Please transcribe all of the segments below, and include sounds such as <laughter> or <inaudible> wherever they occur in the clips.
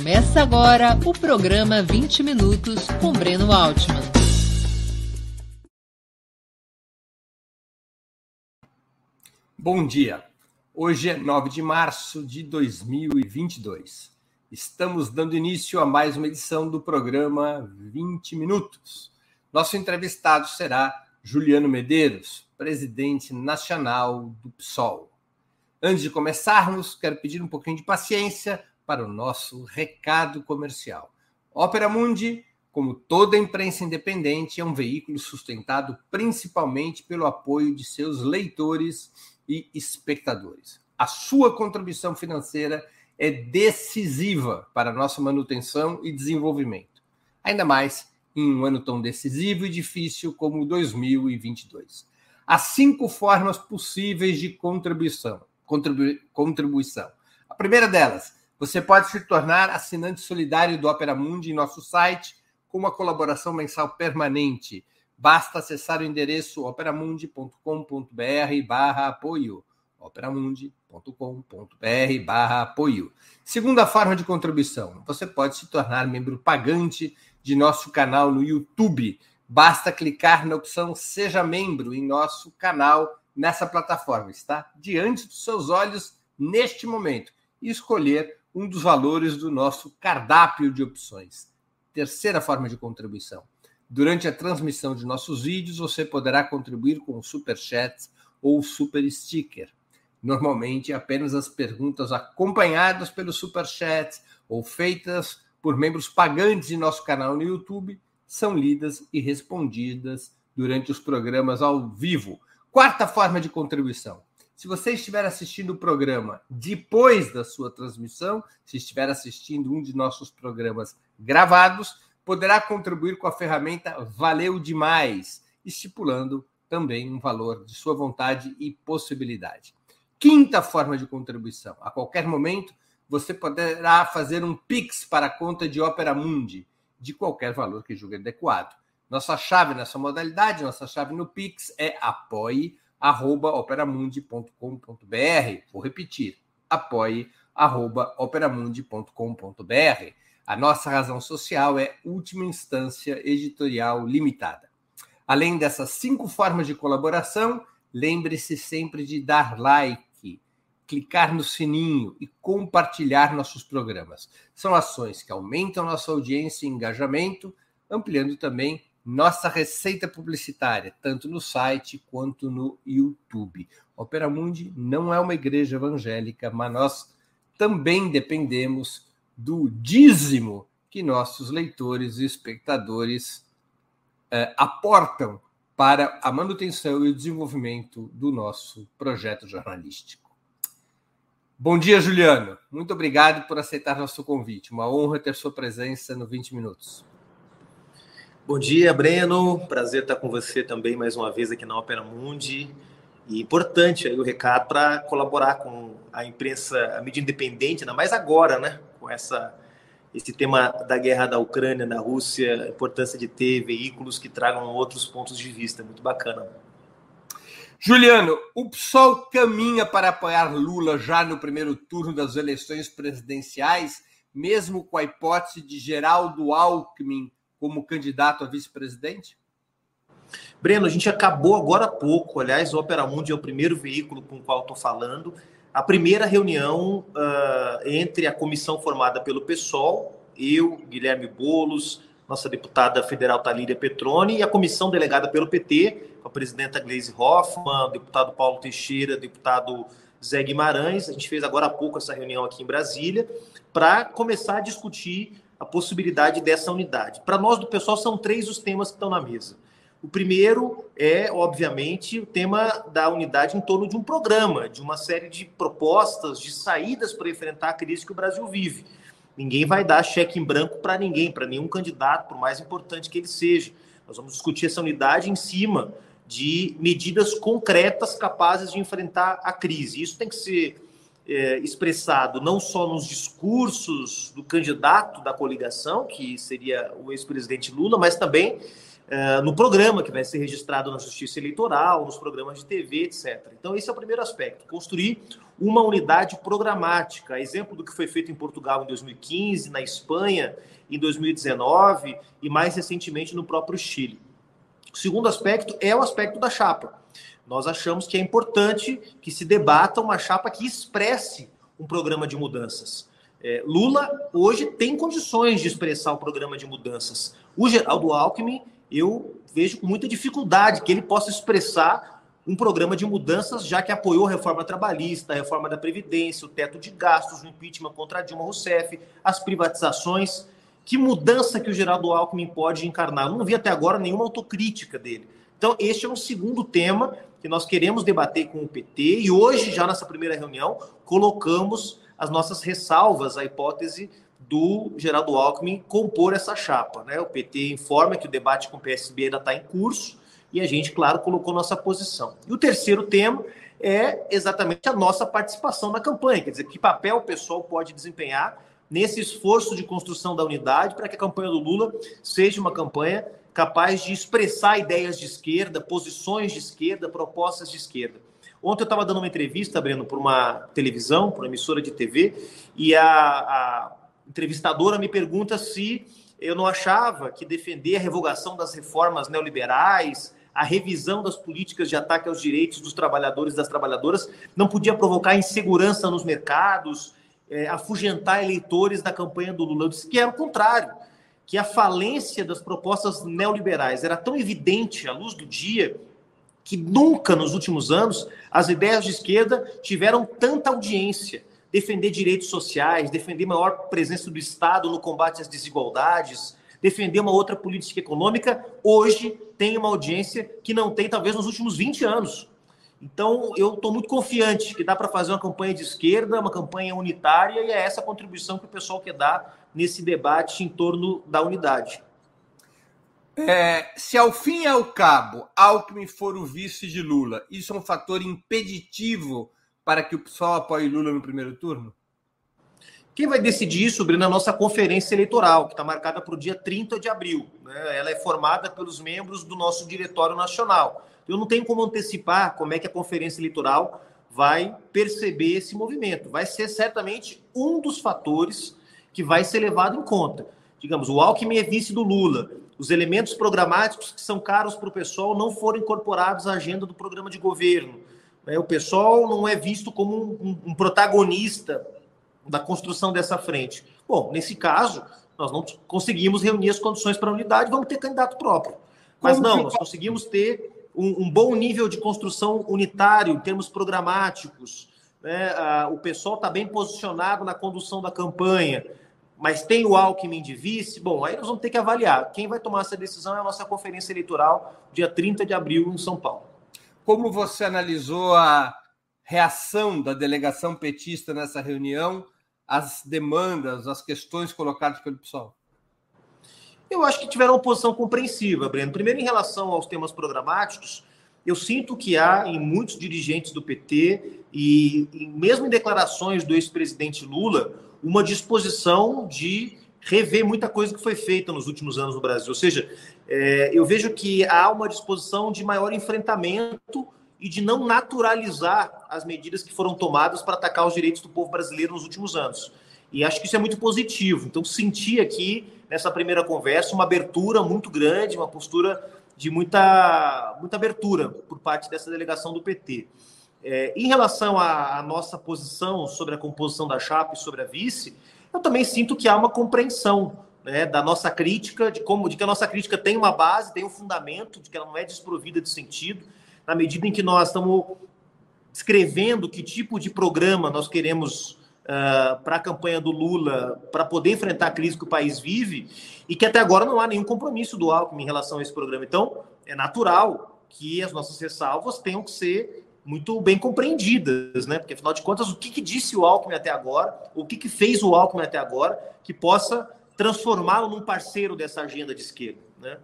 Começa agora o programa 20 Minutos com Breno Altman. Bom dia. Hoje é 9 de março de 2022. Estamos dando início a mais uma edição do programa 20 Minutos. Nosso entrevistado será Juliano Medeiros, presidente nacional do PSOL. Antes de começarmos, quero pedir um pouquinho de paciência para o nosso recado comercial. Ópera Mundi, como toda imprensa independente, é um veículo sustentado principalmente pelo apoio de seus leitores e espectadores. A sua contribuição financeira é decisiva para a nossa manutenção e desenvolvimento, ainda mais em um ano tão decisivo e difícil como 2022. Há cinco formas possíveis de contribuição. Contribu contribuição. A primeira delas, você pode se tornar assinante solidário do Opera Mundi em nosso site com uma colaboração mensal permanente Basta acessar o endereço operamundi.com.br barra apoio. operamundi.com.br barra apoio. Segunda forma de contribuição, você pode se tornar membro pagante de nosso canal no YouTube. Basta clicar na opção Seja Membro em nosso canal nessa plataforma. Está diante dos seus olhos neste momento e escolher um dos valores do nosso cardápio de opções. Terceira forma de contribuição Durante a transmissão de nossos vídeos, você poderá contribuir com Super Chat ou Super Sticker. Normalmente, apenas as perguntas acompanhadas pelo Super Chat ou feitas por membros pagantes de nosso canal no YouTube são lidas e respondidas durante os programas ao vivo. Quarta forma de contribuição. Se você estiver assistindo o programa depois da sua transmissão, se estiver assistindo um de nossos programas gravados, poderá contribuir com a ferramenta Valeu Demais, estipulando também um valor de sua vontade e possibilidade. Quinta forma de contribuição: a qualquer momento você poderá fazer um Pix para a conta de Opera Mundi, de qualquer valor que julgue adequado. Nossa chave nessa modalidade, nossa chave no Pix é apoie.operamundi.com.br. Vou repetir: apoie.operamundi.com.br. A nossa razão social é última instância editorial limitada. Além dessas cinco formas de colaboração, lembre-se sempre de dar like, clicar no sininho e compartilhar nossos programas. São ações que aumentam nossa audiência e engajamento, ampliando também nossa receita publicitária, tanto no site quanto no YouTube. Opera Mundi não é uma igreja evangélica, mas nós também dependemos do dízimo que nossos leitores e espectadores eh, aportam para a manutenção e o desenvolvimento do nosso projeto jornalístico. Bom dia, Juliano. Muito obrigado por aceitar nosso convite. Uma honra ter sua presença no 20 Minutos. Bom dia, Breno. Prazer estar com você também mais uma vez aqui na Opera Mundi. E importante aí o recado para colaborar com a imprensa, a mídia independente, ainda mais agora, né? Com essa, esse tema da guerra da Ucrânia, da Rússia, a importância de ter veículos que tragam outros pontos de vista. Muito bacana. Juliano, o PSOL caminha para apoiar Lula já no primeiro turno das eleições presidenciais, mesmo com a hipótese de Geraldo Alckmin como candidato a vice-presidente? Breno, a gente acabou agora há pouco, aliás, o Opera Mundi é o primeiro veículo com o qual estou falando, a primeira reunião uh, entre a comissão formada pelo PSOL, eu, Guilherme Bolos, nossa deputada federal Talíria Petroni, e a comissão delegada pelo PT, com a presidenta Gleisi Hoffmann, o deputado Paulo Teixeira, deputado Zé Guimarães. A gente fez agora há pouco essa reunião aqui em Brasília, para começar a discutir a possibilidade dessa unidade. Para nós do PSOL, são três os temas que estão na mesa. O primeiro é, obviamente, o tema da unidade em torno de um programa, de uma série de propostas, de saídas para enfrentar a crise que o Brasil vive. Ninguém vai dar cheque em branco para ninguém, para nenhum candidato, por mais importante que ele seja. Nós vamos discutir essa unidade em cima de medidas concretas capazes de enfrentar a crise. Isso tem que ser é, expressado não só nos discursos do candidato da coligação, que seria o ex-presidente Lula, mas também é, no programa que vai ser registrado na Justiça Eleitoral, nos programas de TV, etc. Então, esse é o primeiro aspecto: construir uma unidade programática. Exemplo do que foi feito em Portugal em 2015, na Espanha em 2019 e mais recentemente no próprio Chile. O segundo aspecto é o aspecto da chapa. Nós achamos que é importante que se debata uma chapa que expresse um programa de mudanças. É, Lula hoje tem condições de expressar o programa de mudanças. O Geraldo Alckmin, eu vejo com muita dificuldade que ele possa expressar um programa de mudanças, já que apoiou a reforma trabalhista, a reforma da Previdência, o teto de gastos, o impeachment contra Dilma Rousseff, as privatizações. Que mudança que o Geraldo Alckmin pode encarnar? Eu não vi até agora nenhuma autocrítica dele. Então, este é um segundo tema que nós queremos debater com o PT e hoje, já nessa primeira reunião, colocamos as nossas ressalvas à hipótese do Geraldo Alckmin compor essa chapa. Né? O PT informa que o debate com o PSB ainda está em curso e a gente, claro, colocou nossa posição. E o terceiro tema é exatamente a nossa participação na campanha, quer dizer, que papel o pessoal pode desempenhar nesse esforço de construção da unidade para que a campanha do Lula seja uma campanha capaz de expressar ideias de esquerda, posições de esquerda, propostas de esquerda. Ontem eu estava dando uma entrevista, Breno, para uma televisão, para uma emissora de TV, e a, a entrevistadora me pergunta se eu não achava que defender a revogação das reformas neoliberais, a revisão das políticas de ataque aos direitos dos trabalhadores e das trabalhadoras não podia provocar insegurança nos mercados, é, afugentar eleitores da campanha do Lula. Eu disse que era o contrário, que a falência das propostas neoliberais era tão evidente à luz do dia que nunca nos últimos anos as ideias de esquerda tiveram tanta audiência. Defender direitos sociais, defender maior presença do Estado no combate às desigualdades, defender uma outra política econômica, hoje tem uma audiência que não tem, talvez, nos últimos 20 anos. Então, eu estou muito confiante que dá para fazer uma campanha de esquerda, uma campanha unitária, e é essa a contribuição que o pessoal quer dar nesse debate em torno da unidade. É, se ao fim e ao cabo Alckmin for o vice de Lula, isso é um fator impeditivo para que o pessoal apoie Lula no primeiro turno? Quem vai decidir isso, Breno, é a nossa conferência eleitoral, que está marcada para o dia 30 de abril. Né? Ela é formada pelos membros do nosso Diretório Nacional. Eu não tenho como antecipar como é que a conferência eleitoral vai perceber esse movimento. Vai ser certamente um dos fatores que vai ser levado em conta. Digamos, o Alckmin é vice do Lula os elementos programáticos que são caros para o pessoal não foram incorporados à agenda do programa de governo. Né? O pessoal não é visto como um, um protagonista da construção dessa frente. Bom, nesse caso, nós não conseguimos reunir as condições para a unidade, vamos ter candidato próprio. Mas Como não, nós conseguimos ter um, um, bom nível de construção unitário em termos programáticos. Né? Ah, o pessoal está bem posicionado na condução da campanha mas tem o Alckmin de vice, bom, aí nós vamos ter que avaliar. Quem vai tomar essa decisão é a nossa conferência eleitoral, dia 30 de abril, em São Paulo. Como você analisou a reação da delegação petista nessa reunião, as demandas, as questões colocadas pelo pessoal? Eu acho que tiveram uma posição compreensiva, Breno. Primeiro, em relação aos temas programáticos, eu sinto que há em muitos dirigentes do PT e, e mesmo em declarações do ex-presidente Lula, uma disposição de rever muita coisa que foi feita nos últimos anos no Brasil. Ou seja, é, eu vejo que há uma disposição de maior enfrentamento e de não naturalizar as medidas que foram tomadas para atacar os direitos do povo brasileiro nos últimos anos. E acho que isso é muito positivo. Então, senti aqui, nessa primeira conversa, uma abertura muito grande, uma postura de muita, muita abertura por parte dessa delegação do PT. É, em relação à, à, nossa posição sobre a composição da chapa e sobre a vice, eu também sinto que há uma compreensão né, da nossa crítica, de como de que a nossa crítica tem uma base, tem um fundamento, de que ela não é desprovida de sentido, na medida em que nós estamos escrevendo que tipo de programa nós queremos uh, para a campanha do Lula para poder enfrentar a crise que o país vive e que até agora não há nenhum compromisso do Alckmin em relação a esse programa. Então, é natural que as nossas ressalvas tenham que ser muito bem compreendidas, né? Porque afinal de contas, o que, que disse o Alckmin até agora, o que, que fez o Alckmin até agora, que possa transformá-lo num parceiro dessa agenda de esquerda, né?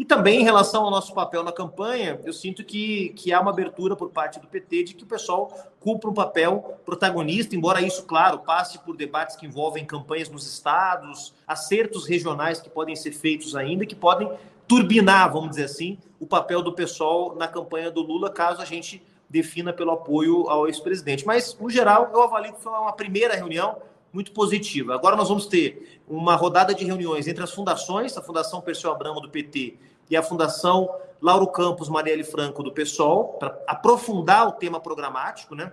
E também em relação ao nosso papel na campanha, eu sinto que, que há uma abertura por parte do PT de que o pessoal cumpra um papel protagonista, embora isso, claro, passe por debates que envolvem campanhas nos estados, acertos regionais que podem ser feitos ainda, que podem turbinar, vamos dizer assim, o papel do pessoal na campanha do Lula, caso a gente defina pelo apoio ao ex-presidente. Mas, no geral, eu avalio que foi uma primeira reunião muito positiva. Agora nós vamos ter uma rodada de reuniões entre as fundações, a Fundação Perseu Abramo do PT e a Fundação Lauro Campos Marielle Franco do PSOL, para aprofundar o tema programático, né?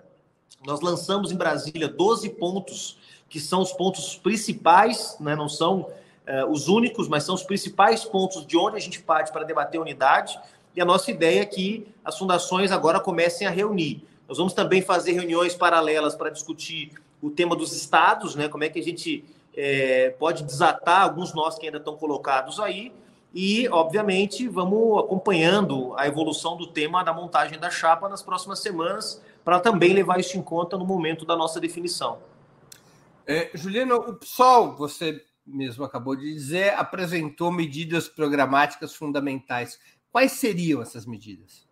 Nós lançamos em Brasília 12 pontos, que são os pontos principais, né? não são uh, os únicos, mas são os principais pontos de onde a gente parte para debater unidade. E a nossa ideia é que as fundações agora comecem a reunir. Nós vamos também fazer reuniões paralelas para discutir o tema dos estados, né? Como é que a gente é, pode desatar alguns nós que ainda estão colocados aí. E, obviamente, vamos acompanhando a evolução do tema da montagem da chapa nas próximas semanas, para também levar isso em conta no momento da nossa definição. É, Juliano, o PSOL, você mesmo acabou de dizer, apresentou medidas programáticas fundamentais. Quais seriam essas medidas?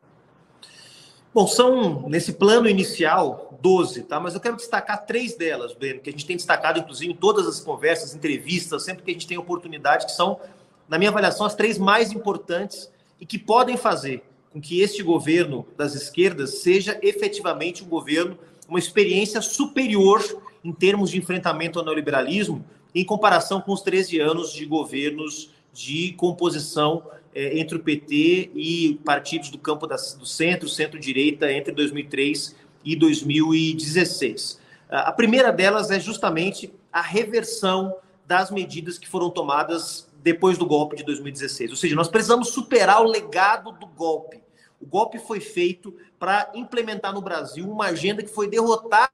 Bom, são, nesse plano inicial, 12, tá? Mas eu quero destacar três delas, Breno, que a gente tem destacado, inclusive, em todas as conversas, entrevistas, sempre que a gente tem oportunidade, que são, na minha avaliação, as três mais importantes e que podem fazer com que este governo das esquerdas seja efetivamente um governo, uma experiência superior em termos de enfrentamento ao neoliberalismo, em comparação com os 13 anos de governos de composição é, entre o PT e partidos do campo da, do centro, centro-direita, entre 2003 e 2016. A primeira delas é justamente a reversão das medidas que foram tomadas depois do golpe de 2016. Ou seja, nós precisamos superar o legado do golpe. O golpe foi feito para implementar no Brasil uma agenda que foi derrotada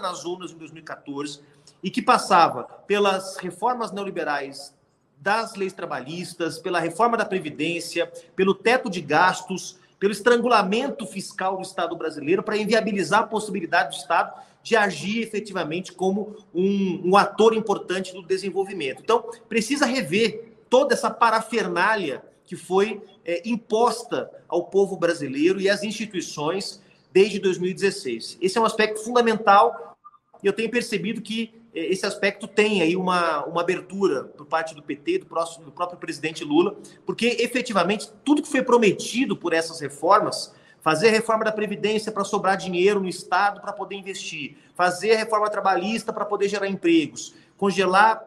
nas urnas em 2014 e que passava pelas reformas neoliberais das leis trabalhistas, pela reforma da Previdência, pelo teto de gastos, pelo estrangulamento fiscal do Estado brasileiro, para inviabilizar a possibilidade do Estado de agir efetivamente como um, um ator importante do desenvolvimento. Então, precisa rever toda essa parafernália que foi é, imposta ao povo brasileiro e às instituições desde 2016. Esse é um aspecto fundamental e eu tenho percebido que esse aspecto tem aí uma, uma abertura por parte do PT, do, próximo, do próprio presidente Lula, porque efetivamente tudo que foi prometido por essas reformas, fazer a reforma da Previdência para sobrar dinheiro no Estado para poder investir, fazer a reforma trabalhista para poder gerar empregos, congelar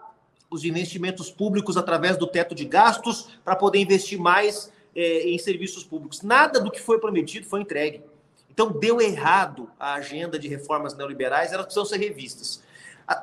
os investimentos públicos através do teto de gastos para poder investir mais é, em serviços públicos. Nada do que foi prometido foi entregue. Então, deu errado a agenda de reformas neoliberais, elas precisam ser revistas.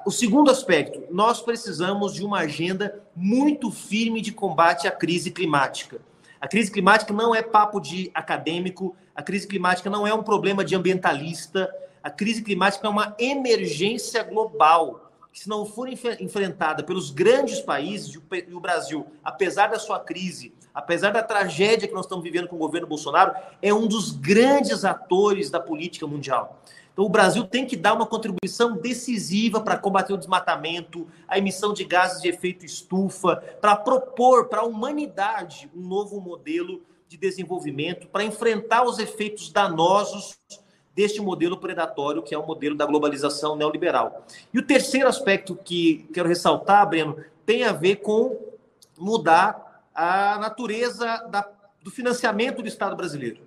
O segundo aspecto, nós precisamos de uma agenda muito firme de combate à crise climática. A crise climática não é papo de acadêmico, a crise climática não é um problema de ambientalista, a crise climática é uma emergência global. Que, se não for enfrentada pelos grandes países, e o Brasil, apesar da sua crise, apesar da tragédia que nós estamos vivendo com o governo Bolsonaro, é um dos grandes atores da política mundial. Então, o Brasil tem que dar uma contribuição decisiva para combater o desmatamento, a emissão de gases de efeito estufa, para propor para a humanidade um novo modelo de desenvolvimento, para enfrentar os efeitos danosos deste modelo predatório, que é o modelo da globalização neoliberal. E o terceiro aspecto que quero ressaltar, Breno, tem a ver com mudar a natureza da, do financiamento do Estado brasileiro.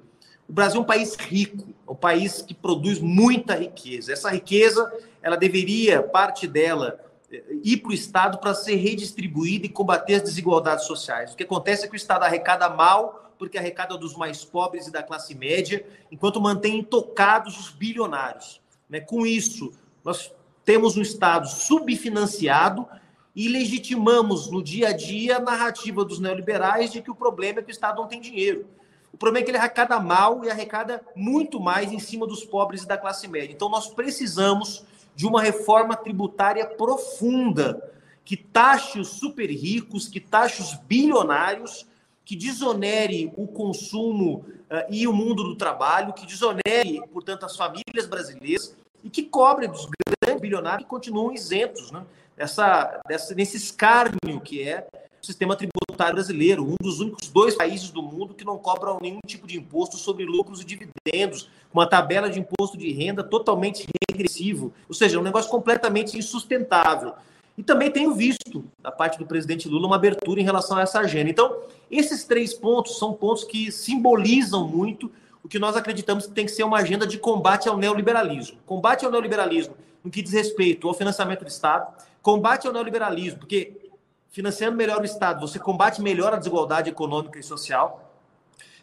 O Brasil é um país rico, é um país que produz muita riqueza. Essa riqueza, ela deveria, parte dela, eh, ir para o Estado para ser redistribuída e combater as desigualdades sociais. O que acontece é que o Estado arrecada mal, porque arrecada dos mais pobres e da classe média, enquanto mantém intocados os bilionários. Né? Com isso, nós temos um Estado subfinanciado e legitimamos no dia a dia a narrativa dos neoliberais de que o problema é que o Estado não tem dinheiro. O problema é que ele arrecada mal e arrecada muito mais em cima dos pobres e da classe média. Então, nós precisamos de uma reforma tributária profunda que taxe os super ricos, que taxe os bilionários, que desonere o consumo uh, e o mundo do trabalho, que desonere, portanto, as famílias brasileiras e que cobre dos grandes bilionários que continuam isentos né? Essa, dessa, nesse escárnio que é sistema tributário brasileiro, um dos únicos dois países do mundo que não cobram nenhum tipo de imposto sobre lucros e dividendos, uma tabela de imposto de renda totalmente regressivo, ou seja, um negócio completamente insustentável. E também tenho visto, da parte do presidente Lula, uma abertura em relação a essa agenda. Então, esses três pontos são pontos que simbolizam muito o que nós acreditamos que tem que ser uma agenda de combate ao neoliberalismo. Combate ao neoliberalismo no que diz respeito ao financiamento do Estado, combate ao neoliberalismo, porque financiando melhor o Estado, você combate melhor a desigualdade econômica e social.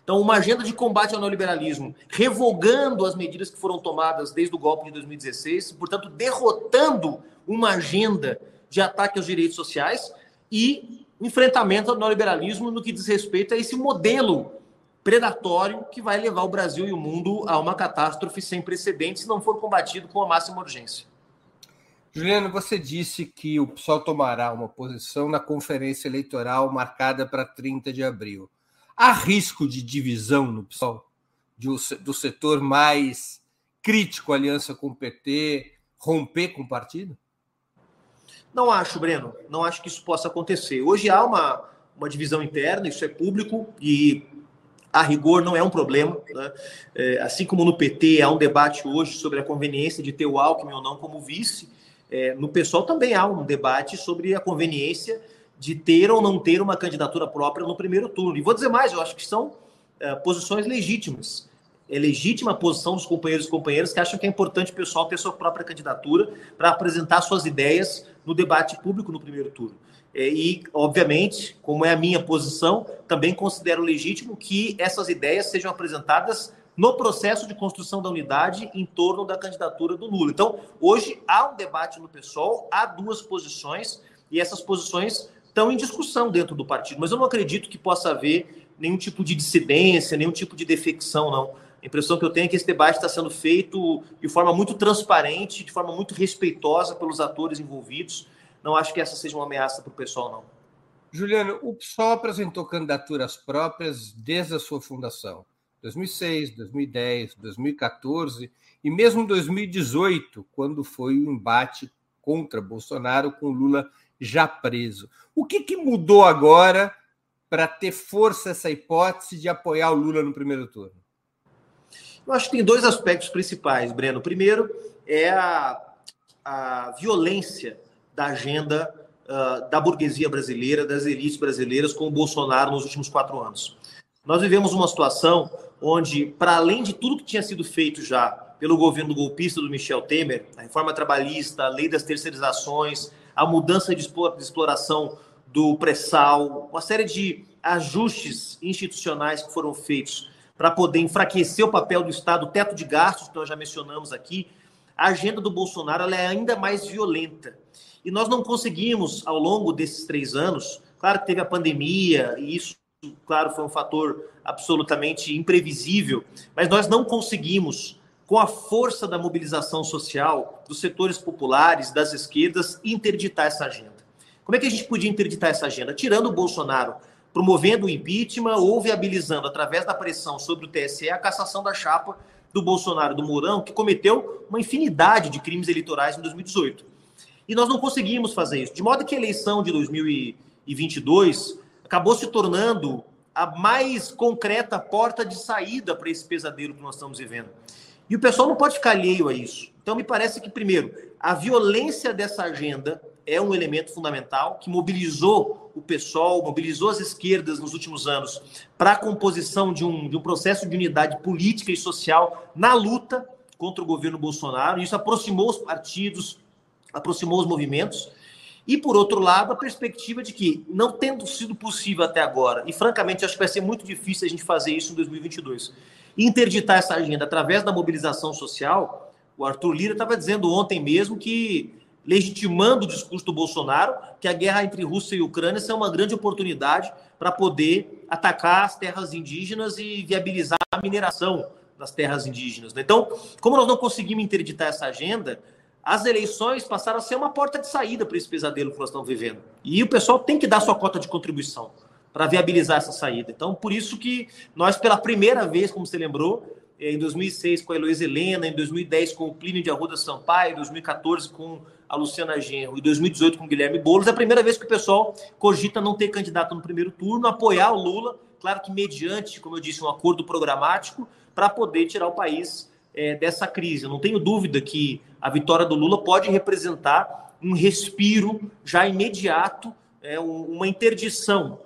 Então, uma agenda de combate ao neoliberalismo, revogando as medidas que foram tomadas desde o golpe de 2016, portanto, derrotando uma agenda de ataque aos direitos sociais e enfrentamento ao neoliberalismo no que diz respeito a esse modelo predatório que vai levar o Brasil e o mundo a uma catástrofe sem precedentes se não for combatido com a máxima urgência. Juliano, você disse que o PSOL tomará uma posição na conferência eleitoral marcada para 30 de abril. Há risco de divisão no PSOL? do setor mais crítico aliança com o PT romper com o partido? Não acho, Breno. Não acho que isso possa acontecer. Hoje há uma, uma divisão interna, isso é público e a rigor não é um problema. Né? É, assim como no PT há um debate hoje sobre a conveniência de ter o Alckmin ou não como vice, é, no PSOL também há um debate sobre a conveniência de ter ou não ter uma candidatura própria no primeiro turno. E vou dizer mais, eu acho que são é, posições legítimas. É legítima a posição dos companheiros e companheiras que acham que é importante o pessoal ter sua própria candidatura para apresentar suas ideias no debate público no primeiro turno. É, e, obviamente, como é a minha posição, também considero legítimo que essas ideias sejam apresentadas no processo de construção da unidade em torno da candidatura do Lula. Então, hoje há um debate no PSOL, há duas posições, e essas posições estão em discussão dentro do partido. Mas eu não acredito que possa haver nenhum tipo de dissidência, nenhum tipo de defecção, não. A impressão que eu tenho é que esse debate está sendo feito de forma muito transparente, de forma muito respeitosa pelos atores envolvidos não acho que essa seja uma ameaça para o pessoal, não. Juliano, o PSOL apresentou candidaturas próprias desde a sua fundação. 2006, 2010, 2014 e mesmo 2018, quando foi o embate contra Bolsonaro com Lula já preso. O que, que mudou agora para ter força essa hipótese de apoiar o Lula no primeiro turno? Eu acho que tem dois aspectos principais, Breno. O primeiro é a, a violência da agenda uh, da burguesia brasileira, das elites brasileiras com o Bolsonaro nos últimos quatro anos. Nós vivemos uma situação onde, para além de tudo que tinha sido feito já pelo governo golpista do Michel Temer, a reforma trabalhista, a lei das terceirizações, a mudança de exploração do pré-sal, uma série de ajustes institucionais que foram feitos para poder enfraquecer o papel do Estado, o teto de gastos que nós já mencionamos aqui, a agenda do Bolsonaro é ainda mais violenta. E nós não conseguimos, ao longo desses três anos, claro que teve a pandemia, e isso, claro, foi um fator absolutamente imprevisível, mas nós não conseguimos, com a força da mobilização social, dos setores populares, das esquerdas, interditar essa agenda. Como é que a gente podia interditar essa agenda? Tirando o Bolsonaro, promovendo o impeachment ou viabilizando, através da pressão sobre o TSE, a cassação da chapa do Bolsonaro do Mourão, que cometeu uma infinidade de crimes eleitorais em 2018. E nós não conseguimos fazer isso. De modo que a eleição de 2022 acabou se tornando a mais concreta porta de saída para esse pesadelo que nós estamos vivendo. E o pessoal não pode ficar alheio a isso. Então, me parece que, primeiro, a violência dessa agenda é um elemento fundamental que mobilizou o pessoal, mobilizou as esquerdas nos últimos anos para a composição de um, de um processo de unidade política e social na luta contra o governo Bolsonaro. Isso aproximou os partidos, aproximou os movimentos. E, por outro lado, a perspectiva de que, não tendo sido possível até agora, e francamente acho que vai ser muito difícil a gente fazer isso em 2022, interditar essa agenda através da mobilização social, o Arthur Lira estava dizendo ontem mesmo que, legitimando o discurso do Bolsonaro, que a guerra entre Rússia e Ucrânia é uma grande oportunidade para poder atacar as terras indígenas e viabilizar a mineração das terras indígenas. Então, como nós não conseguimos interditar essa agenda, as eleições passaram a ser uma porta de saída para esse pesadelo que nós estamos vivendo. E o pessoal tem que dar sua cota de contribuição para viabilizar essa saída. Então, por isso que nós, pela primeira vez, como você lembrou, em 2006 com a Heloísa Helena, em 2010 com o Plínio de Arruda Sampaio, em 2014 com a Luciana Genro e 2018 com Guilherme Boulos, é a primeira vez que o pessoal cogita não ter candidato no primeiro turno, apoiar o Lula, claro que mediante, como eu disse, um acordo programático, para poder tirar o país é, dessa crise. Eu não tenho dúvida que a vitória do Lula pode representar um respiro já imediato, é, uma interdição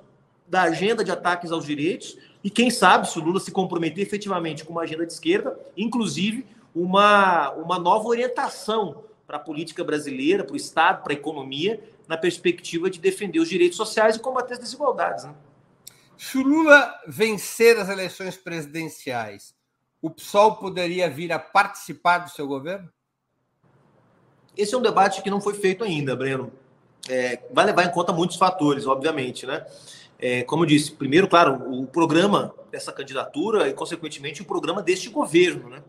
da agenda de ataques aos direitos E quem sabe, se o Lula se comprometer efetivamente com uma agenda de esquerda, inclusive uma, uma nova orientação para a política brasileira, para o Estado, para a economia, na perspectiva de defender os direitos sociais e combater as desigualdades. Né? Se o Lula vencer as eleições presidenciais, o PSOL poderia vir a participar do seu governo? Esse é um debate que não foi feito ainda, Breno. É, vai levar em conta muitos fatores, obviamente, né? É, como eu disse, primeiro, claro, o programa dessa candidatura e, consequentemente, o programa deste governo, né?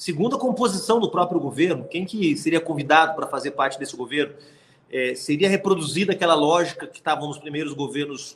Segundo, a composição do próprio governo, quem que seria convidado para fazer parte desse governo? É, seria reproduzida aquela lógica que estava nos primeiros governos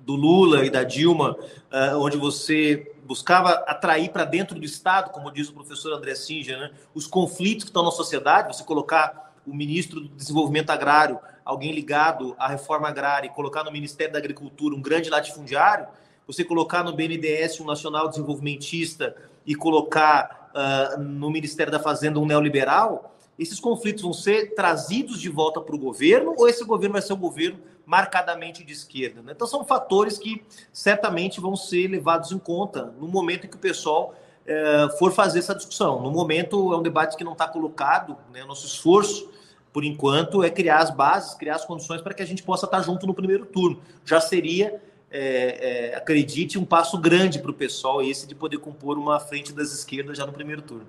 do Lula e da Dilma, uh, onde você buscava atrair para dentro do Estado, como diz o professor André Singer, né, os conflitos que estão na sociedade, você colocar o ministro do Desenvolvimento Agrário, alguém ligado à reforma agrária, e colocar no Ministério da Agricultura um grande latifundiário, você colocar no BNDES um nacional desenvolvimentista e colocar uh, no Ministério da Fazenda um neoliberal, esses conflitos vão ser trazidos de volta para o governo ou esse governo vai ser um governo marcadamente de esquerda? Né? Então, são fatores que certamente vão ser levados em conta no momento em que o pessoal é, for fazer essa discussão. No momento, é um debate que não está colocado, né? nosso esforço, por enquanto, é criar as bases, criar as condições para que a gente possa estar junto no primeiro turno. Já seria. É, é, acredite, um passo grande para o pessoal esse de poder compor uma frente das esquerdas já no primeiro turno.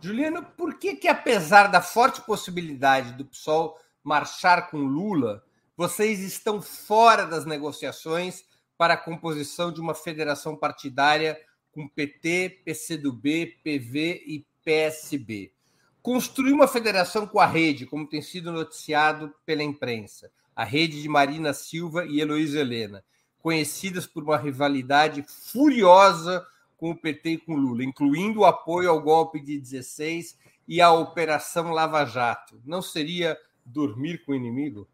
Juliano, por que, que apesar da forte possibilidade do PSOL marchar com Lula, vocês estão fora das negociações para a composição de uma federação partidária com PT, PCdoB, PV e PSB? Construir uma federação com a rede, como tem sido noticiado pela imprensa, a rede de Marina Silva e Heloísa Helena, conhecidas por uma rivalidade furiosa com o PT e com Lula, incluindo o apoio ao golpe de 16 e à Operação Lava Jato. Não seria dormir com o inimigo?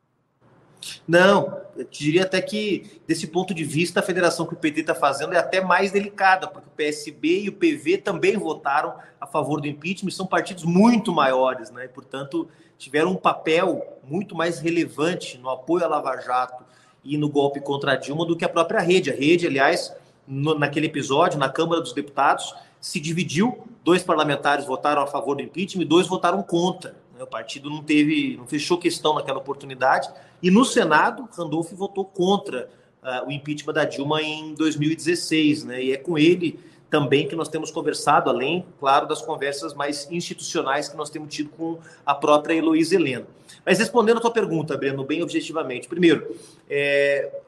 Não, eu diria até que, desse ponto de vista, a federação que o PT está fazendo é até mais delicada, porque o PSB e o PV também votaram a favor do impeachment, são partidos muito maiores, né? E, portanto, tiveram um papel muito mais relevante no apoio à Lava Jato e no golpe contra a Dilma do que a própria rede. A rede, aliás, no, naquele episódio, na Câmara dos Deputados, se dividiu, dois parlamentares votaram a favor do impeachment e dois votaram contra. Né? O partido não teve, não fechou questão naquela oportunidade. E no Senado, Randolph votou contra uh, o impeachment da Dilma em 2016, né? E é com ele também que nós temos conversado, além, claro, das conversas mais institucionais que nós temos tido com a própria Heloísa Helena. Mas respondendo a tua pergunta, Breno, bem objetivamente. Primeiro, é,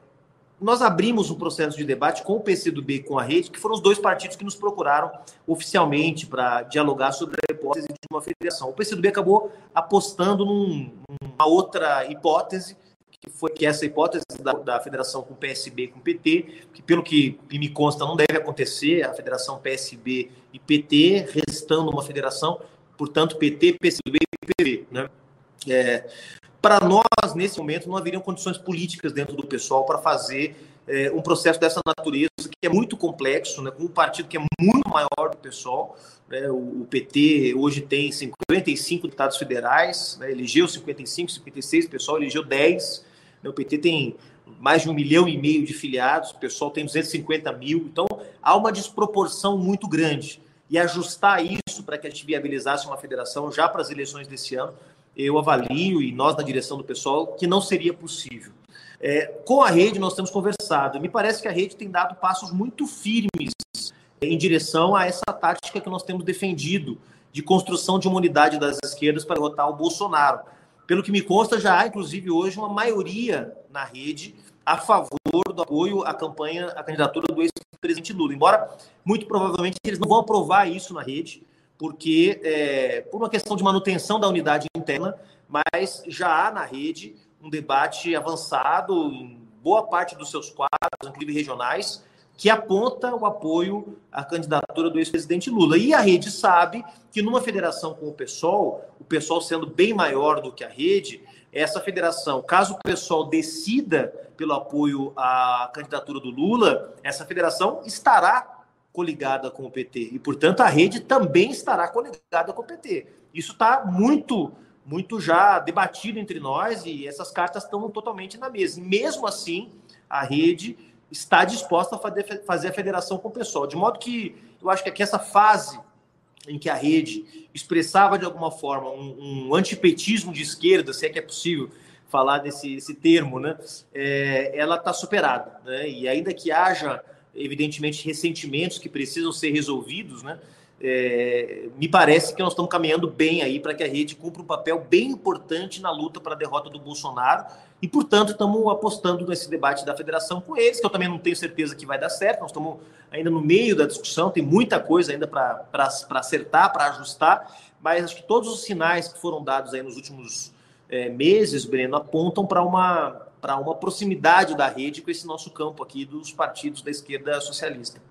nós abrimos um processo de debate com o PCdoB e com a Rede, que foram os dois partidos que nos procuraram oficialmente para dialogar sobre a hipótese de uma federação. O PCdoB acabou apostando num, numa outra hipótese, que foi que essa hipótese da, da federação com PSB e com PT, que pelo que me consta não deve acontecer, a federação PSB e PT, restando uma federação, portanto, PT, PCdoB e PV. Né? É, para nós, nesse momento, não haveriam condições políticas dentro do pessoal para fazer é, um processo dessa natureza, que é muito complexo, né, com um partido que é muito maior do pessoal. Né, o, o, PT hoje tem 55 deputados federais, né, elegeu 55, 56, o pessoal elegeu 10. Né, o PT tem mais de um milhão e meio de filiados, o pessoal tem 250 mil. Então, há uma desproporção muito grande. E ajustar isso para que a gente viabilizasse uma federação já para as eleições desse ano eu avalio, e nós na direção do pessoal, que não seria possível. É, com a rede, nós temos conversado. Me parece que a rede tem dado passos muito firmes em direção a essa tática que nós temos defendido de construção de uma unidade das esquerdas para derrotar o Bolsonaro. Pelo que me consta, já há, inclusive, hoje uma maioria na rede a favor do apoio à campanha, à candidatura do ex-presidente Lula. Embora, muito provavelmente, eles não vão aprovar isso na rede, porque é, por uma questão de manutenção da unidade interna, mas já há na rede um debate avançado em boa parte dos seus quadros, inclusive regionais, que aponta o apoio à candidatura do ex-presidente Lula. E a rede sabe que numa federação com o PSOL, o PSOL sendo bem maior do que a rede, essa federação, caso o PSOL decida pelo apoio à candidatura do Lula, essa federação estará coligada com o PT. E, portanto, a rede também estará coligada com o PT. Isso está muito, muito já debatido entre nós e essas cartas estão totalmente na mesa. E mesmo assim, a rede está disposta a fazer a federação com o pessoal. De modo que eu acho que aqui essa fase em que a rede expressava de alguma forma um, um antipetismo de esquerda, se é que é possível falar desse, termo, né? É, ela está superada. Né? E ainda que haja, evidentemente, ressentimentos que precisam ser resolvidos, né? É, me parece que nós estamos caminhando bem aí para que a rede cumpra um papel bem importante na luta para a derrota do Bolsonaro e, portanto, estamos apostando nesse debate da federação com eles, que eu também não tenho certeza que vai dar certo. Nós estamos ainda no meio da discussão, tem muita coisa ainda para acertar, para ajustar, mas acho que todos os sinais que foram dados aí nos últimos é, meses, Breno, apontam para uma, uma proximidade da rede com esse nosso campo aqui dos partidos da esquerda socialista.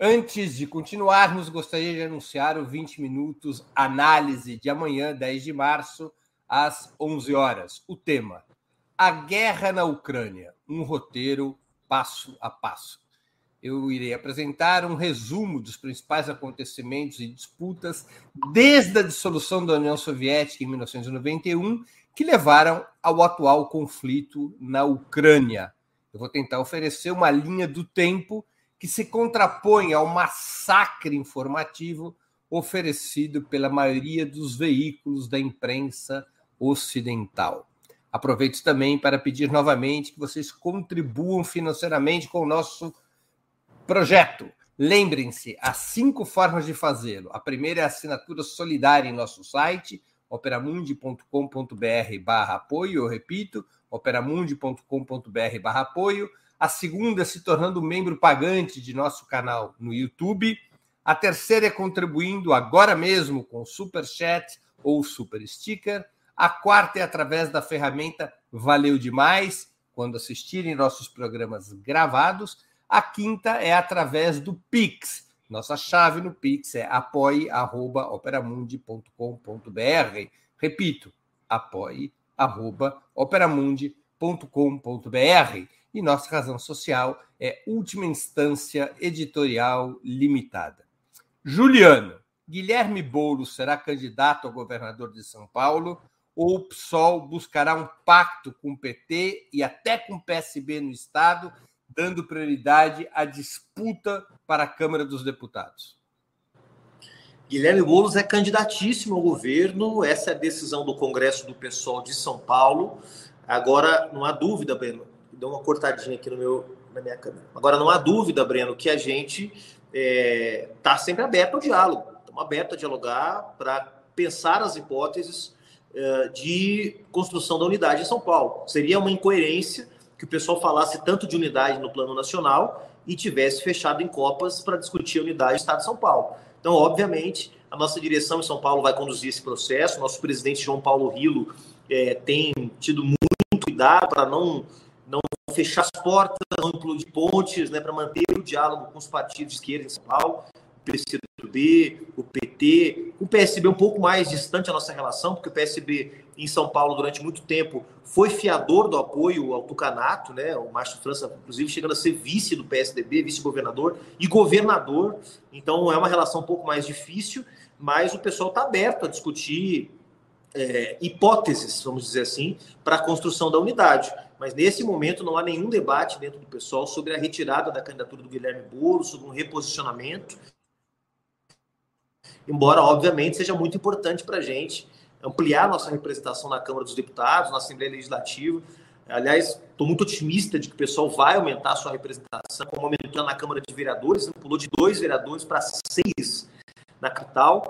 Antes de continuarmos, gostaria de anunciar o 20 minutos análise de amanhã, 10 de março, às 11 horas. O tema: A guerra na Ucrânia, um roteiro passo a passo. Eu irei apresentar um resumo dos principais acontecimentos e disputas desde a dissolução da União Soviética em 1991 que levaram ao atual conflito na Ucrânia. Eu vou tentar oferecer uma linha do tempo que se contrapõe ao massacre informativo oferecido pela maioria dos veículos da imprensa ocidental. Aproveito também para pedir novamente que vocês contribuam financeiramente com o nosso projeto. Lembrem-se, há cinco formas de fazê-lo. A primeira é a assinatura solidária em nosso site, operamundi.com.br barra apoio, eu repito, operamundi.com.br barra apoio a segunda se tornando membro pagante de nosso canal no YouTube, a terceira é contribuindo agora mesmo com Super Chat ou Super Sticker, a quarta é através da ferramenta Valeu Demais, quando assistirem nossos programas gravados, a quinta é através do Pix. Nossa chave no Pix é apoie.operamundi.com.br. Repito, apoie.operamundi.com.br e nossa razão social é Última Instância Editorial Limitada. Juliano, Guilherme Boulos será candidato a governador de São Paulo ou o PSOL buscará um pacto com o PT e até com o PSB no Estado, dando prioridade à disputa para a Câmara dos Deputados? Guilherme Boulos é candidatíssimo ao governo, essa é a decisão do Congresso do PSOL de São Paulo. Agora, não há dúvida, Breno, deu uma cortadinha aqui no meu, na minha câmera. Agora, não há dúvida, Breno, que a gente está é, tá sempre aberto ao diálogo. Estamos abertos a dialogar para pensar as hipóteses é, de construção da unidade em São Paulo. Seria uma incoerência que o pessoal falasse tanto de unidade no plano nacional e tivesse fechado em copas para discutir a unidade do Estado de São Paulo. Então, obviamente, a nossa direção em São Paulo vai conduzir esse processo. Nosso presidente João Paulo Rilo é, tem tido muito cuidado para não não fechar as portas, não implodir pontes, né, para manter o diálogo com os partidos de esquerda em São Paulo, o PCdoB, o PT, o PSB um pouco mais distante a nossa relação, porque o PSB em São Paulo durante muito tempo foi fiador do apoio ao Tucanato, né, o Márcio França, inclusive, chegando a ser vice do PSDB, vice-governador e governador, então é uma relação um pouco mais difícil, mas o pessoal está aberto a discutir é, hipóteses, vamos dizer assim, para a construção da unidade. Mas nesse momento não há nenhum debate dentro do pessoal sobre a retirada da candidatura do Guilherme Boulos, sobre um reposicionamento. Embora, obviamente, seja muito importante para a gente ampliar nossa representação na Câmara dos Deputados, na Assembleia Legislativa. Aliás, estou muito otimista de que o pessoal vai aumentar a sua representação, como aumentou na Câmara de Vereadores, pulou de dois vereadores para seis na capital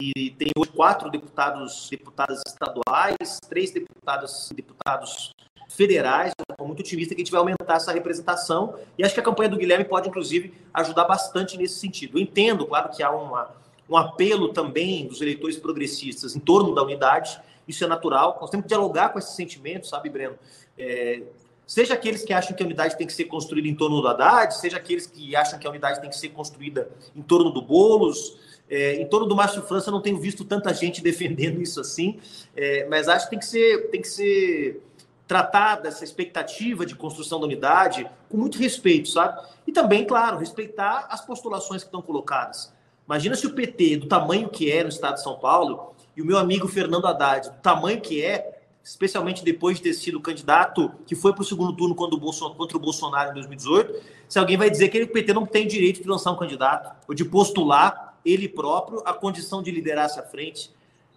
e tem hoje quatro deputados, deputadas estaduais, três deputados, deputados federais. Estou muito otimista que a gente vai aumentar essa representação e acho que a campanha do Guilherme pode, inclusive, ajudar bastante nesse sentido. Eu entendo, claro, que há uma, um apelo também dos eleitores progressistas em torno da unidade, isso é natural. Nós temos que dialogar com esse sentimento, sabe, Breno? É, seja aqueles que acham que a unidade tem que ser construída em torno do Haddad, seja aqueles que acham que a unidade tem que ser construída em torno do Boulos, é, em torno do Márcio França, não tenho visto tanta gente <laughs> defendendo isso assim, é, mas acho que tem que ser, tem que ser tratada essa expectativa de construção da unidade com muito respeito, sabe? E também, claro, respeitar as postulações que estão colocadas. Imagina se o PT, do tamanho que é no estado de São Paulo, e o meu amigo Fernando Haddad, do tamanho que é, especialmente depois de ter sido candidato que foi para o segundo turno quando o Bolsonaro, contra o Bolsonaro em 2018, se alguém vai dizer que o PT não tem direito de lançar um candidato ou de postular ele próprio a condição de liderar essa frente.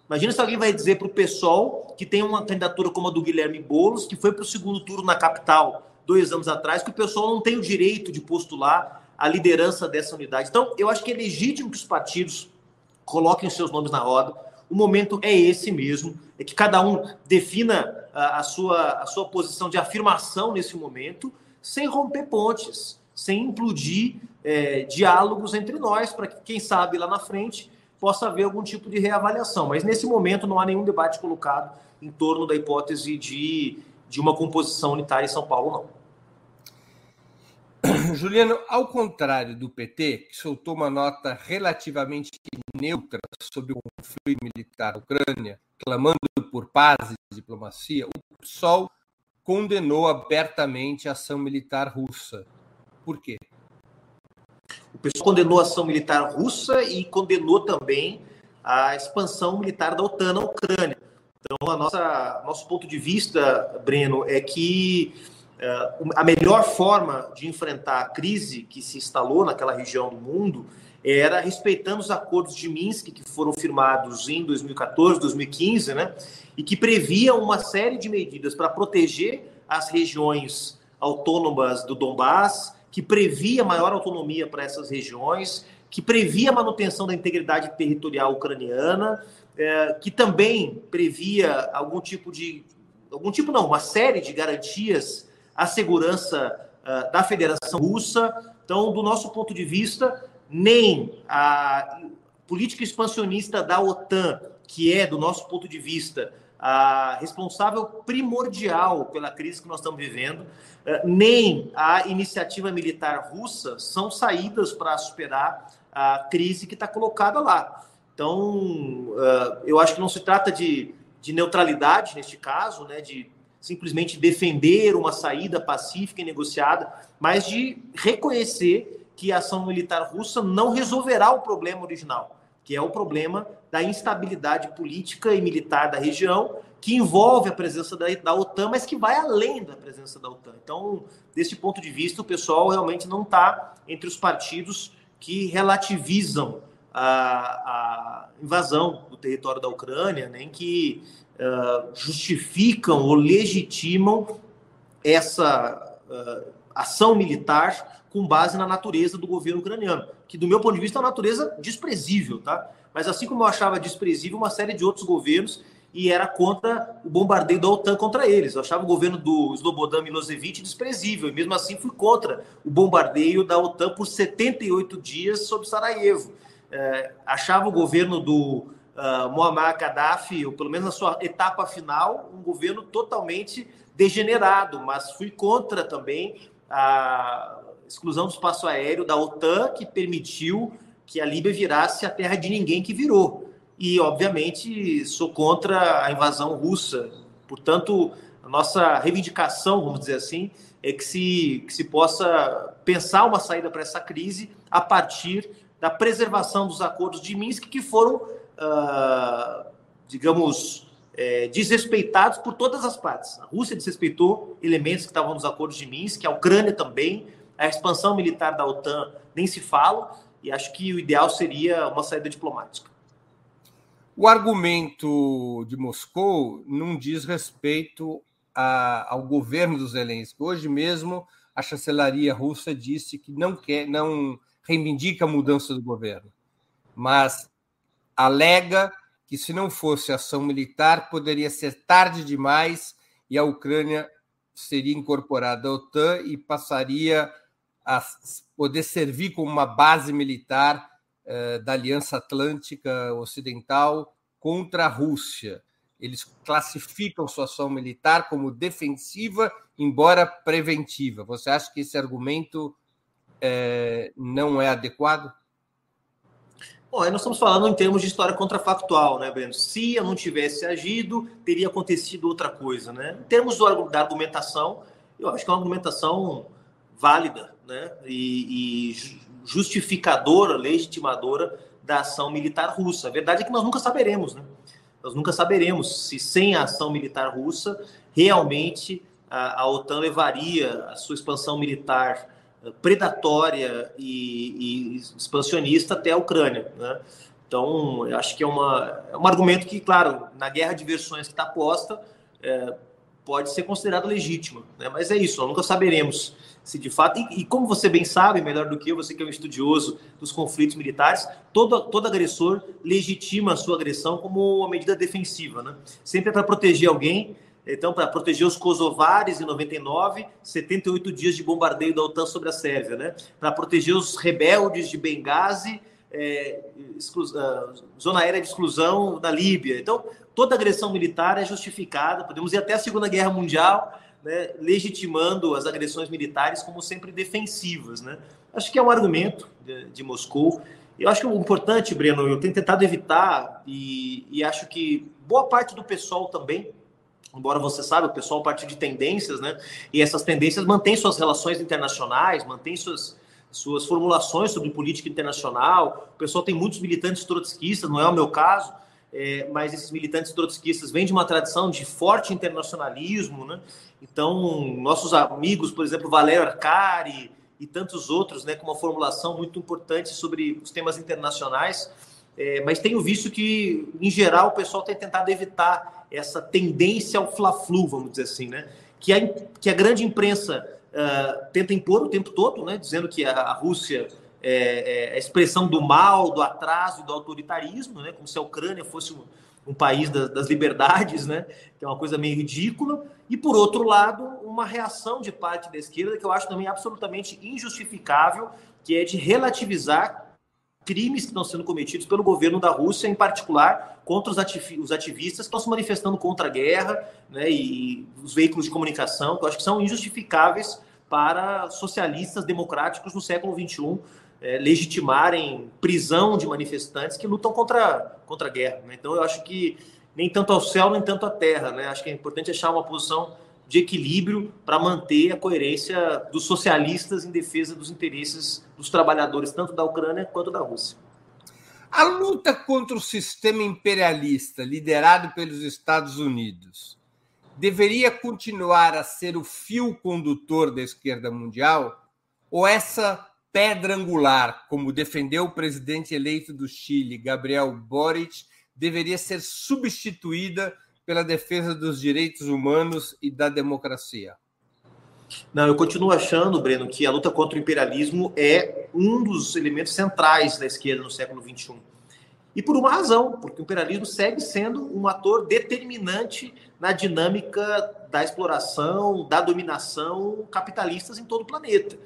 Imagina se alguém vai dizer para o PSOL, que tem uma candidatura como a do Guilherme Boulos, que foi para o segundo turno na capital dois anos atrás, que o PSOL não tem o direito de postular a liderança dessa unidade. Então, eu acho que é legítimo que os partidos coloquem seus nomes na roda. O momento é esse mesmo, é que cada um defina a, a sua, a sua posição de afirmação nesse momento, sem romper pontes, sem implodir é, diálogos entre nós, para que, quem sabe, lá na frente possa haver algum tipo de reavaliação. Mas nesse momento não há nenhum debate colocado em torno da hipótese de, de uma composição unitária em São Paulo, não. <coughs> Juliano, ao contrário do PT, que soltou uma nota relativamente neutra sobre o conflito militar na Ucrânia, clamando por paz e diplomacia, o PSOL condenou abertamente a ação militar russa. Por quê? O pessoal condenou a ação militar russa e condenou também a expansão militar da OTAN na Ucrânia. Então, a nossa nosso ponto de vista, Breno, é que a melhor forma de enfrentar a crise que se instalou naquela região do mundo era respeitando os acordos de Minsk que foram firmados em 2014, 2015, né? E que previam uma série de medidas para proteger as regiões autônomas do Donbass, que previa maior autonomia para essas regiões, que previa a manutenção da integridade territorial ucraniana, é, que também previa algum tipo de. algum tipo não, uma série de garantias à segurança uh, da Federação Russa. Então, do nosso ponto de vista, nem a política expansionista da OTAN, que é, do nosso ponto de vista, a responsável primordial pela crise que nós estamos vivendo, eh, nem a iniciativa militar russa são saídas para superar a crise que está colocada lá. Então, eh, eu acho que não se trata de, de neutralidade neste caso, né, de simplesmente defender uma saída pacífica e negociada, mas de reconhecer que a ação militar russa não resolverá o problema original que é o problema da instabilidade política e militar da região, que envolve a presença da, da OTAN, mas que vai além da presença da OTAN. Então, desse ponto de vista, o pessoal realmente não está entre os partidos que relativizam a, a, invasão do território da Ucrânia, nem que uh, justificam ou legitimam essa uh, ação militar com base na natureza do governo ucraniano que do meu ponto de vista é uma natureza desprezível, tá? Mas assim como eu achava desprezível uma série de outros governos e era contra o bombardeio da OTAN contra eles. Eu achava o governo do Slobodan Milosevic desprezível, e mesmo assim fui contra o bombardeio da OTAN por 78 dias sobre Sarajevo. É, achava o governo do uh, Muammar Gaddafi, ou pelo menos na sua etapa final, um governo totalmente degenerado, mas fui contra também a exclusão do espaço aéreo da OTAN, que permitiu que a Líbia virasse a terra de ninguém que virou. E, obviamente, sou contra a invasão russa. Portanto, a nossa reivindicação, vamos dizer assim, é que se, que se possa pensar uma saída para essa crise a partir da preservação dos acordos de Minsk, que foram, uh, digamos, é, desrespeitados por todas as partes. A Rússia desrespeitou elementos que estavam nos acordos de Minsk, a Ucrânia também, a expansão militar da OTAN nem se fala, e acho que o ideal seria uma saída diplomática. O argumento de Moscou não diz respeito a, ao governo dos Zelensky. Hoje mesmo, a chancelaria russa disse que não quer, não reivindica a mudança do governo, mas alega que se não fosse ação militar, poderia ser tarde demais e a Ucrânia seria incorporada à OTAN e passaria a poder servir como uma base militar eh, da Aliança Atlântica Ocidental contra a Rússia. Eles classificam sua ação militar como defensiva, embora preventiva. Você acha que esse argumento eh, não é adequado? Bom, aí nós estamos falando em termos de história contrafactual, né, Breno? Se eu não tivesse agido, teria acontecido outra coisa, né? Em termos do, da argumentação, eu acho que é uma argumentação válida né, e, e justificadora, legitimadora da ação militar russa. A verdade é que nós nunca saberemos. Né? Nós nunca saberemos se sem a ação militar russa realmente a, a OTAN levaria a sua expansão militar predatória e, e expansionista até a Ucrânia. Né? Então, acho que é, uma, é um argumento que, claro, na guerra de versões que está posta, é, pode ser considerado legítima. Né? Mas é isso, nunca saberemos se de fato. E, e, como você bem sabe, melhor do que eu, você que é um estudioso dos conflitos militares, todo, todo agressor legitima a sua agressão como uma medida defensiva. Né? Sempre é para proteger alguém. Então, para proteger os kosovares em 99, 78 dias de bombardeio da OTAN sobre a Sérvia, né? Para proteger os rebeldes de Benghazi, é, uh, zona aérea de exclusão da Líbia. Então, toda agressão militar é justificada. Podemos ir até a Segunda Guerra Mundial, né, legitimando as agressões militares como sempre defensivas. Né? Acho que é um argumento de, de Moscou. Eu acho que o importante, Breno, eu tenho tentado evitar, e, e acho que boa parte do pessoal também embora você saiba, o pessoal parte de tendências, né? E essas tendências mantêm suas relações internacionais, mantêm suas, suas formulações sobre política internacional. O pessoal tem muitos militantes trotskistas, não é o meu caso, é, mas esses militantes trotskistas vêm de uma tradição de forte internacionalismo, né? Então, nossos amigos, por exemplo, Valério Arcari e tantos outros, né, com uma formulação muito importante sobre os temas internacionais, é, mas tenho visto que, em geral, o pessoal tem tentado evitar essa tendência ao fla-flu, vamos dizer assim, né? Que a, que a grande imprensa uh, tenta impor o tempo todo, né? Dizendo que a, a Rússia é, é, a expressão do mal, do atraso, do autoritarismo, né? Como se a Ucrânia fosse um, um país das, das liberdades, né? Que é uma coisa meio ridícula. E por outro lado, uma reação de parte da esquerda que eu acho também absolutamente injustificável, que é de relativizar crimes que estão sendo cometidos pelo governo da Rússia, em particular contra os, ativistas que estão se manifestando contra a guerra, né, e os veículos de comunicação, que eu acho que são injustificáveis para socialistas democráticos no século XXI é, legitimarem prisão de manifestantes que lutam contra, contra a guerra. Né? Então, eu acho que nem tanto ao céu, nem tanto à terra. Né? Acho que é importante achar uma posição de equilíbrio para manter a coerência dos socialistas em defesa dos interesses dos trabalhadores, tanto da Ucrânia quanto da Rússia. A luta contra o sistema imperialista liderado pelos Estados Unidos deveria continuar a ser o fio condutor da esquerda mundial? Ou essa pedra angular, como defendeu o presidente eleito do Chile, Gabriel Boric, deveria ser substituída pela defesa dos direitos humanos e da democracia? Não, eu continuo achando, Breno, que a luta contra o imperialismo é um dos elementos centrais da esquerda no século XXI. E por uma razão, porque o imperialismo segue sendo um ator determinante na dinâmica da exploração, da dominação capitalistas em todo o planeta.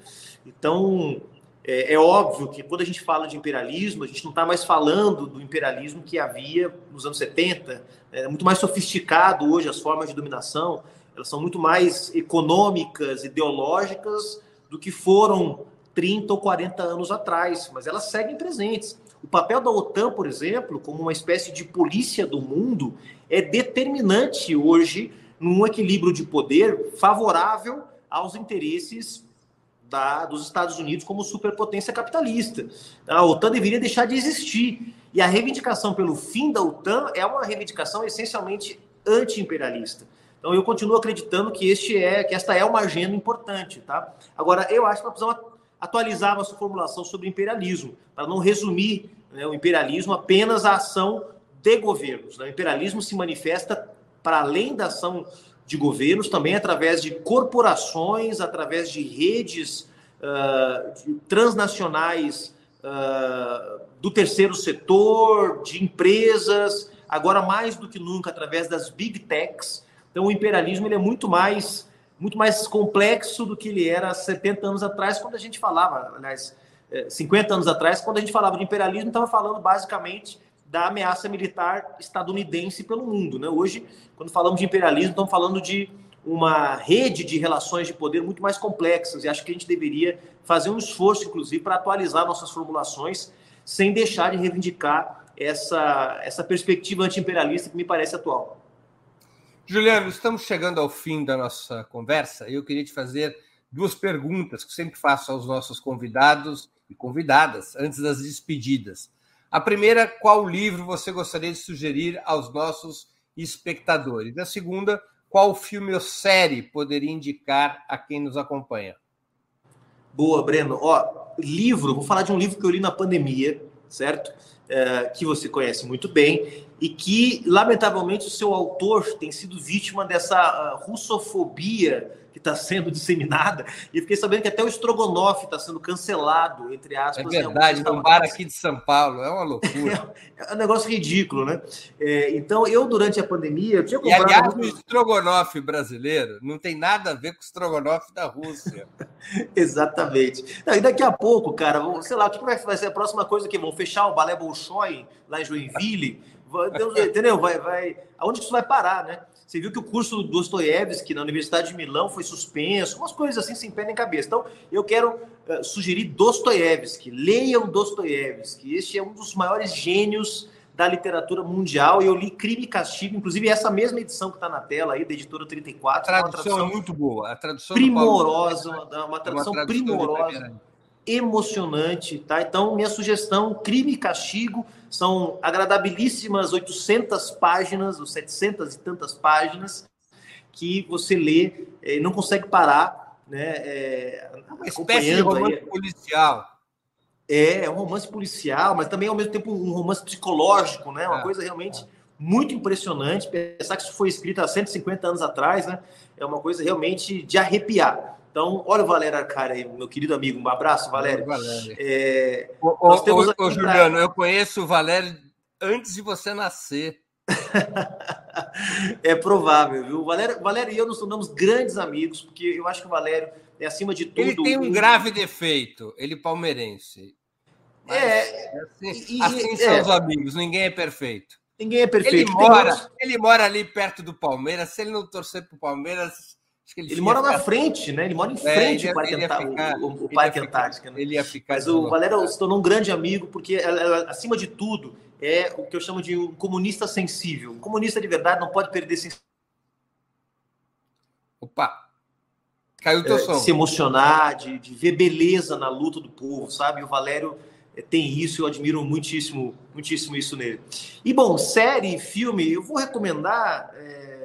Então, é, é, óbvio que quando a gente fala de imperialismo, a gente não está mais falando do imperialismo que havia nos anos 70. É muito mais sofisticado hoje as formas de dominação, elas são muito mais econômicas, ideológicas do que foram 30 ou 40 anos atrás, mas elas seguem presentes. O papel da OTAN, por exemplo, como uma espécie de polícia do mundo, é determinante hoje num equilíbrio de poder favorável aos interesses da, dos Estados Unidos como superpotência capitalista. A OTAN deveria deixar de existir. E a reivindicação pelo fim da OTAN é uma reivindicação essencialmente anti-imperialista. Então eu continuo acreditando que este é que esta é uma agenda importante, tá? Agora eu acho que nós precisamos atualizar nossa formulação sobre imperialismo, para não resumir né, o imperialismo apenas à ação de governos. Né? O imperialismo se manifesta para além da ação de governos, também através de corporações, através de redes uh, transnacionais uh, do terceiro setor, de empresas, agora mais do que nunca através das big techs. Então, o imperialismo ele é muito mais muito mais complexo do que ele era há 70 anos atrás, quando a gente falava, aliás, 50 é, anos atrás, quando a gente falava de imperialismo, estava falando basicamente da ameaça militar estadunidense pelo mundo. Né? Hoje, quando falamos de imperialismo, estamos falando de uma rede de relações de poder muito mais complexas, e acho que a gente deveria fazer um esforço, inclusive, para atualizar nossas formulações, sem deixar de reivindicar essa, essa perspectiva anti-imperialista que me parece atual. Juliano, estamos chegando ao fim da nossa conversa e eu queria te fazer duas perguntas que sempre faço aos nossos convidados e convidadas antes das despedidas. A primeira, qual livro você gostaria de sugerir aos nossos espectadores? A segunda, qual filme ou série poderia indicar a quem nos acompanha? Boa, Breno. Ó, livro, vou falar de um livro que eu li na pandemia, certo? É, que você conhece muito bem e que, lamentavelmente, o seu autor tem sido vítima dessa uh, russofobia que está sendo disseminada. E fiquei sabendo que até o Strogonoff está sendo cancelado, entre aspas. É verdade, no bar aqui de São Paulo. É uma loucura. <laughs> É, um negócio ridículo, né? É, então, eu, durante a pandemia, eu tinha comprado... E, aliás, o Strogonoff brasileiro não tem nada a ver com o Strogonoff da Rússia. <laughs> Exatamente. Não, e daqui a pouco, cara, sei lá, o que vai ser a próxima coisa que vão fechar o Balé Bolshoi lá em Joinville? Entendeu? Vai, vai... Aonde isso vai parar, né? Você viu que o curso do Dostoiévski na Universidade de Milão foi suspenso, umas coisas assim sem pé nem cabeça. Então, eu quero uh, sugerir Dostoiévski. Leiam Dostoiévski. Este é um dos maiores gênios da literatura mundial. E eu li Crime e Castigo, inclusive essa mesma edição que está na tela aí, da editora 34. A tradução, é tradução é muito boa. A tradução primorosa, uma, uma tradução, é uma tradução primorosa emocionante, tá? Então, minha sugestão, Crime e Castigo, são agradabilíssimas 800 páginas, ou 700 e tantas páginas, que você lê e não consegue parar, né? É, Uma espécie de romance aí. policial. É, é um romance policial, mas também ao mesmo tempo um romance psicológico, né? Uma é, coisa realmente é. muito impressionante. Pensar que isso foi escrito há 150 anos atrás, né? É uma coisa realmente de arrepiar. Então, olha o Valério Arcara meu querido amigo. Um abraço, Valério. Valério. É, ô, nós temos ô, ô, Juliano, eu conheço o Valério antes de você nascer. <laughs> é provável, viu? Valério, Valério e eu nos tornamos grandes amigos, porque eu acho que o Valério é, acima de tudo. Ele tem um grave defeito, ele palmeirense. Mas, é, assim, e, assim são é. os amigos, ninguém é perfeito. Ninguém é perfeito. Ele mora, ele mora ali perto do Palmeiras. Se ele não torcer para o Palmeiras, ele, ele mora ficar... na frente, né? Ele mora em é, frente ao Parque, Antártica, o, o, o Parque Antártica. Né? Ele ia ficar Mas o Valério se tornou um grande amigo, porque, acima de tudo, é o que eu chamo de um comunista sensível. Um comunista de verdade não pode perder sensibilidade. Opa! Caiu o teu é, som. Se emocionar, de, de ver beleza na luta do povo, sabe? O Valério é, tem isso, eu admiro muitíssimo, muitíssimo isso nele. E, bom, série, filme, eu vou recomendar... É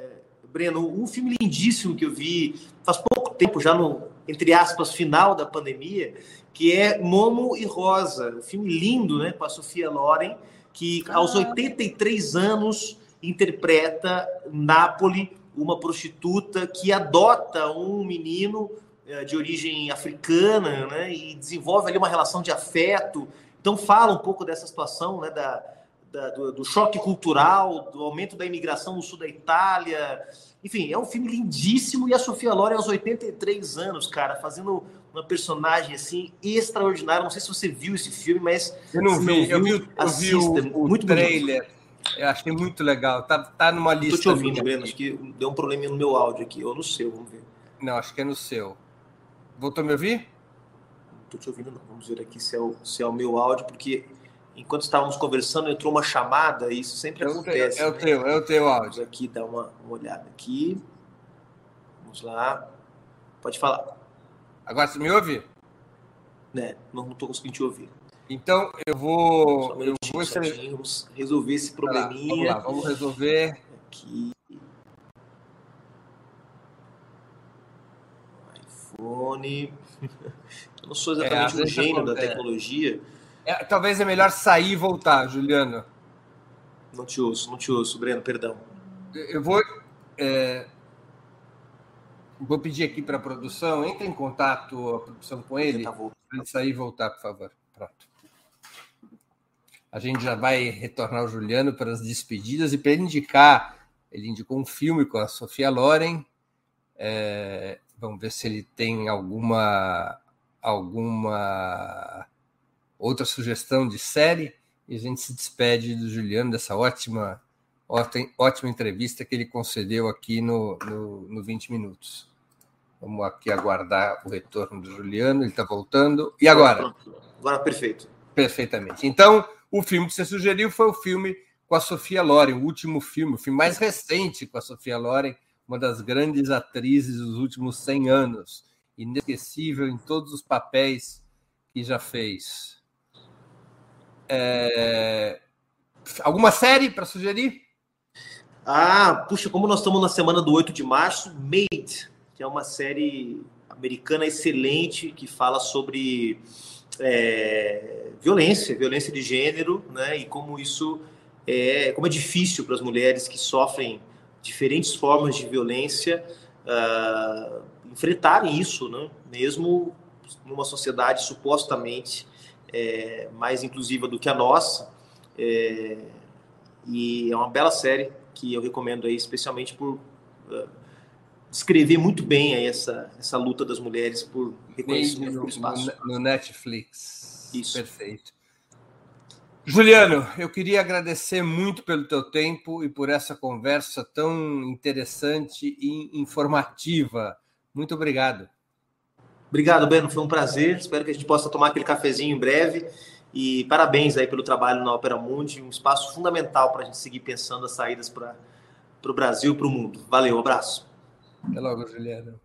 Breno, um filme lindíssimo que eu vi faz pouco tempo, já no, entre aspas, final da pandemia, que é Momo e Rosa. Um filme lindo, né, com a Sofia Loren, que aos 83 ah. anos interpreta Nápoles, uma prostituta que adota um menino eh, de origem africana, né, e desenvolve ali uma relação de afeto. Então fala um pouco dessa situação, né, da, da, do, do, choque cultural, do aumento da imigração no sul da Itália. Enfim, é um filme lindíssimo e a Sofia Loren aos 83 anos, cara, fazendo uma personagem assim extraordinária. Não sei se você viu esse filme, mas eu não vi, viu, eu vi, eu vi o, o muito trailer. Bonito. Eu achei muito legal. Tá, tá numa lista. Tô te ouvindo, Breno. Acho que deu um probleminha no meu áudio aqui, ou no seu, vamos ver. Não, acho que é no seu. Voltou a me ouvir? Não tô te ouvindo, não. Vamos ver aqui se é o, se é o meu áudio, porque enquanto estávamos conversando, entrou uma chamada, e isso sempre é acontece. é o né? teu, é o teu áudio. Vamos aqui dar uma, uma olhada aqui. Vamos lá. Pode falar. Agora você me ouve? Né, não estou conseguindo te ouvir. Então eu vou. Um eu vou vamos resolver esse probleminha. Lá, vamos lá, vamos resolver. Aqui. iPhone. <laughs> Eu não sou exatamente é, um gênio da tecnologia. É, talvez é melhor sair e voltar, Juliano. Não te ouço, não te ouço, Breno, perdão. Eu vou. É, vou pedir aqui para a produção, entre em contato a produção com ele, para ele sair e voltar, por favor. Pronto. A gente já vai retornar o Juliano para as despedidas e para ele indicar. Ele indicou um filme com a Sofia Loren. É, vamos ver se ele tem alguma alguma outra sugestão de série e a gente se despede do Juliano dessa ótima, ótima, ótima entrevista que ele concedeu aqui no, no, no 20 Minutos. Vamos aqui aguardar o retorno do Juliano, ele está voltando. E agora? Agora, perfeito. Perfeitamente. Então, o filme que você sugeriu foi o filme com a Sofia Loren, o último filme, o filme mais recente com a Sofia Loren, uma das grandes atrizes dos últimos 100 anos, inesquecível em todos os papéis que já fez. É... Alguma série para sugerir? Ah, puxa, como nós estamos na semana do 8 de março, Made, que é uma série americana excelente que fala sobre é, violência, violência de gênero, né? E como isso é, como é difícil para as mulheres que sofrem diferentes formas de violência uh, enfrentarem isso, né? Mesmo numa sociedade supostamente é, mais inclusiva do que a nossa. É, e é uma bela série que eu recomendo aí, especialmente por uh, descrever muito bem aí essa, essa luta das mulheres por reconhecimento no, por espaço. No, no Netflix. Isso. Perfeito. Juliano, eu queria agradecer muito pelo teu tempo e por essa conversa tão interessante e informativa. Muito obrigado. Obrigado, Beno. Foi um prazer. Espero que a gente possa tomar aquele cafezinho em breve. E parabéns aí pelo trabalho na Opera Mundi, um espaço fundamental para a gente seguir pensando as saídas para o Brasil e para o mundo. Valeu, um abraço. Até logo, Juliano.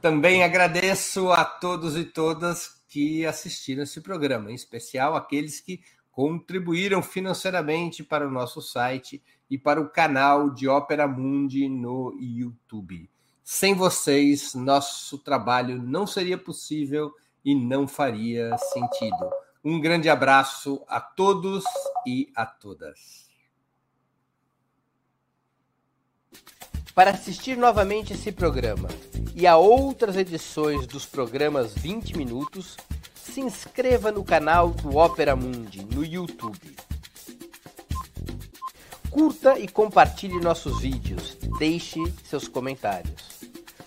Também agradeço a todos e todas que assistiram esse programa, em especial aqueles que contribuíram financeiramente para o nosso site e para o canal de Ópera Mundi no YouTube. Sem vocês, nosso trabalho não seria possível e não faria sentido. Um grande abraço a todos e a todas. Para assistir novamente esse programa e a outras edições dos programas 20 Minutos, se inscreva no canal do Opera Mundi no YouTube. Curta e compartilhe nossos vídeos. Deixe seus comentários.